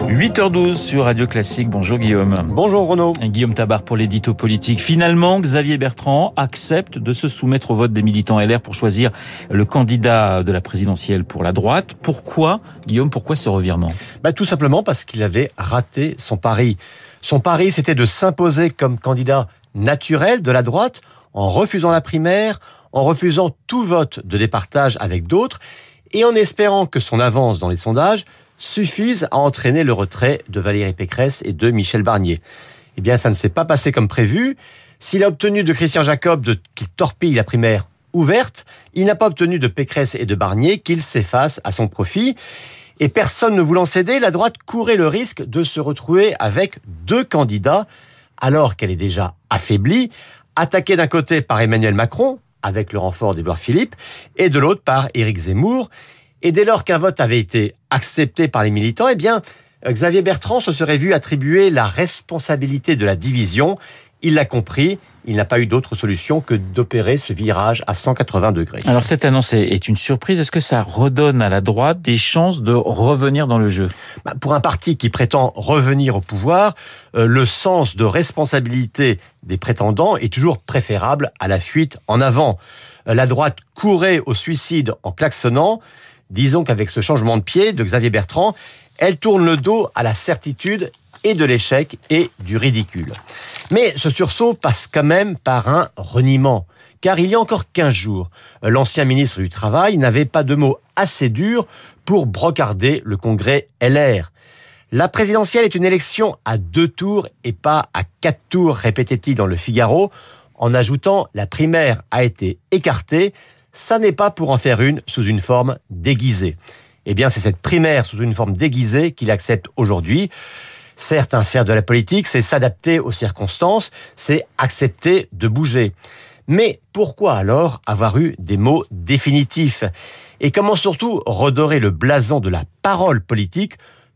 8h12 sur Radio Classique. Bonjour Guillaume. Bonjour Renaud. Guillaume Tabar pour l'édito politique. Finalement, Xavier Bertrand accepte de se soumettre au vote des militants LR pour choisir le candidat de la présidentielle pour la droite. Pourquoi, Guillaume, pourquoi ce revirement? Bah, Tout simplement parce qu'il avait raté son pari. Son pari, c'était de s'imposer comme candidat naturel de la droite en refusant la primaire, en refusant tout vote de départage avec d'autres et en espérant que son avance dans les sondages suffisent à entraîner le retrait de Valérie Pécresse et de Michel Barnier. Eh bien, ça ne s'est pas passé comme prévu. S'il a obtenu de Christian Jacob qu'il torpille la primaire ouverte, il n'a pas obtenu de Pécresse et de Barnier qu'il s'efface à son profit. Et personne ne voulant céder, la droite courait le risque de se retrouver avec deux candidats, alors qu'elle est déjà affaiblie, attaquée d'un côté par Emmanuel Macron, avec le renfort d'Edouard Philippe, et de l'autre par Éric Zemmour. Et dès lors qu'un vote avait été accepté par les militants, eh bien, Xavier Bertrand se serait vu attribuer la responsabilité de la division. Il l'a compris, il n'a pas eu d'autre solution que d'opérer ce virage à 180 degrés. Alors cette annonce est une surprise. Est-ce que ça redonne à la droite des chances de revenir dans le jeu? Bah, Pour un parti qui prétend revenir au pouvoir, euh, le sens de responsabilité des prétendants est toujours préférable à la fuite en avant. Euh, la droite courait au suicide en klaxonnant. Disons qu'avec ce changement de pied de Xavier Bertrand, elle tourne le dos à la certitude et de l'échec et du ridicule. Mais ce sursaut passe quand même par un reniement. Car il y a encore 15 jours, l'ancien ministre du Travail n'avait pas de mots assez durs pour brocarder le congrès LR. La présidentielle est une élection à deux tours et pas à quatre tours, répétait-il dans le Figaro, en ajoutant la primaire a été écartée, ça n'est pas pour en faire une sous une forme déguisée. Eh bien, c'est cette primaire sous une forme déguisée qu'il accepte aujourd'hui. Certes, faire de la politique, c'est s'adapter aux circonstances, c'est accepter de bouger. Mais pourquoi alors avoir eu des mots définitifs? Et comment surtout redorer le blason de la parole politique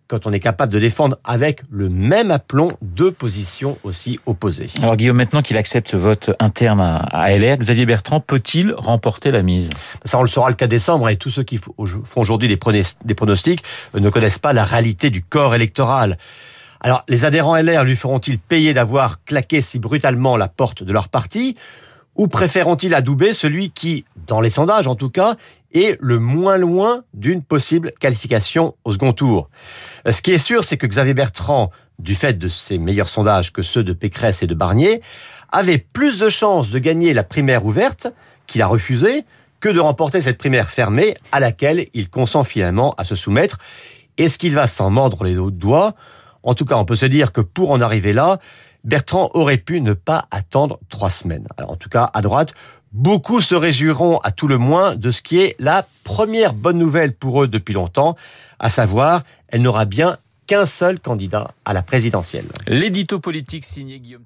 quand on est capable de défendre avec le même aplomb deux positions aussi opposées. Alors Guillaume, maintenant qu'il accepte ce vote interne à LR, Xavier Bertrand peut-il remporter la mise? Ça, on le saura le 4 décembre et tous ceux qui font aujourd'hui des pronostics euh, ne connaissent pas la réalité du corps électoral. Alors, les adhérents LR lui feront-ils payer d'avoir claqué si brutalement la porte de leur parti? Ou préféreront-ils adouber celui qui, dans les sondages en tout cas, est le moins loin d'une possible qualification au second tour. Ce qui est sûr, c'est que Xavier Bertrand, du fait de ses meilleurs sondages que ceux de Pécresse et de Barnier, avait plus de chances de gagner la primaire ouverte, qu'il a refusée, que de remporter cette primaire fermée à laquelle il consent finalement à se soumettre. Est-ce qu'il va s'en mordre les doigts? En tout cas, on peut se dire que pour en arriver là, Bertrand aurait pu ne pas attendre trois semaines. En tout cas, à droite, beaucoup se réjouiront à tout le moins de ce qui est la première bonne nouvelle pour eux depuis longtemps, à savoir, elle n'aura bien qu'un seul candidat à la présidentielle. L'édito politique signé Guillaume.